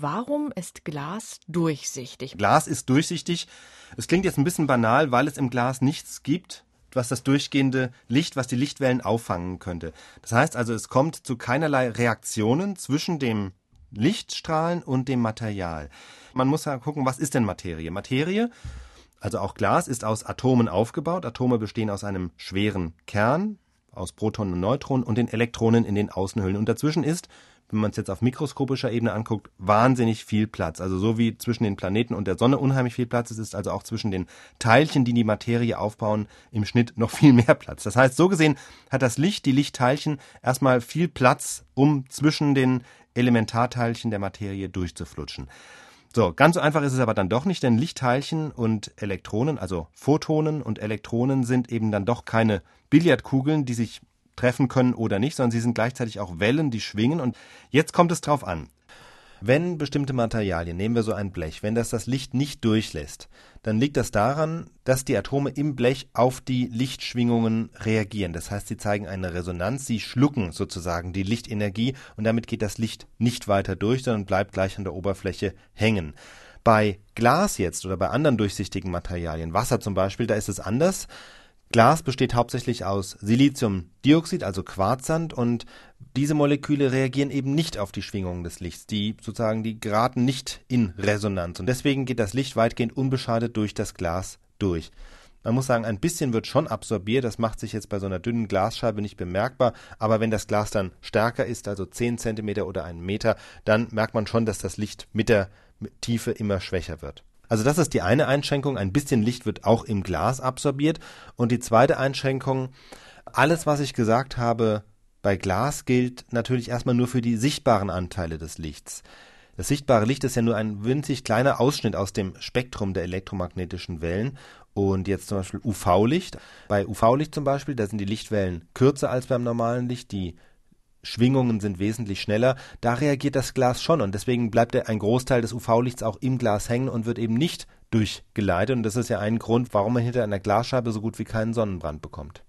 warum ist Glas durchsichtig? Glas ist durchsichtig. Es klingt jetzt ein bisschen banal, weil es im Glas nichts gibt, was das durchgehende Licht, was die Lichtwellen auffangen könnte. Das heißt also, es kommt zu keinerlei Reaktionen zwischen dem Lichtstrahlen und dem Material. Man muss ja gucken, was ist denn Materie? Materie, also auch Glas, ist aus Atomen aufgebaut. Atome bestehen aus einem schweren Kern, aus Protonen und Neutronen und den Elektronen in den Außenhüllen. Und dazwischen ist wenn man es jetzt auf mikroskopischer Ebene anguckt, wahnsinnig viel Platz. Also so wie zwischen den Planeten und der Sonne unheimlich viel Platz ist, ist also auch zwischen den Teilchen, die die Materie aufbauen, im Schnitt noch viel mehr Platz. Das heißt, so gesehen hat das Licht, die Lichtteilchen, erstmal viel Platz, um zwischen den Elementarteilchen der Materie durchzuflutschen. So, ganz so einfach ist es aber dann doch nicht, denn Lichtteilchen und Elektronen, also Photonen und Elektronen sind eben dann doch keine Billardkugeln, die sich treffen können oder nicht, sondern sie sind gleichzeitig auch Wellen, die schwingen. Und jetzt kommt es drauf an. Wenn bestimmte Materialien, nehmen wir so ein Blech, wenn das das Licht nicht durchlässt, dann liegt das daran, dass die Atome im Blech auf die Lichtschwingungen reagieren. Das heißt, sie zeigen eine Resonanz, sie schlucken sozusagen die Lichtenergie und damit geht das Licht nicht weiter durch, sondern bleibt gleich an der Oberfläche hängen. Bei Glas jetzt oder bei anderen durchsichtigen Materialien, Wasser zum Beispiel, da ist es anders. Glas besteht hauptsächlich aus Siliziumdioxid, also Quarzsand, und diese Moleküle reagieren eben nicht auf die Schwingungen des Lichts. Die sozusagen, die geraten nicht in Resonanz. Und deswegen geht das Licht weitgehend unbeschadet durch das Glas durch. Man muss sagen, ein bisschen wird schon absorbiert. Das macht sich jetzt bei so einer dünnen Glasscheibe nicht bemerkbar. Aber wenn das Glas dann stärker ist, also 10 cm oder einen Meter, dann merkt man schon, dass das Licht mit der Tiefe immer schwächer wird. Also das ist die eine Einschränkung. Ein bisschen Licht wird auch im Glas absorbiert. Und die zweite Einschränkung, alles, was ich gesagt habe, bei Glas gilt natürlich erstmal nur für die sichtbaren Anteile des Lichts. Das sichtbare Licht ist ja nur ein winzig kleiner Ausschnitt aus dem Spektrum der elektromagnetischen Wellen. Und jetzt zum Beispiel UV-Licht. Bei UV-Licht zum Beispiel, da sind die Lichtwellen kürzer als beim normalen Licht. Die Schwingungen sind wesentlich schneller, da reagiert das Glas schon und deswegen bleibt ein Großteil des UV-Lichts auch im Glas hängen und wird eben nicht durchgeleitet und das ist ja ein Grund, warum man hinter einer Glasscheibe so gut wie keinen Sonnenbrand bekommt.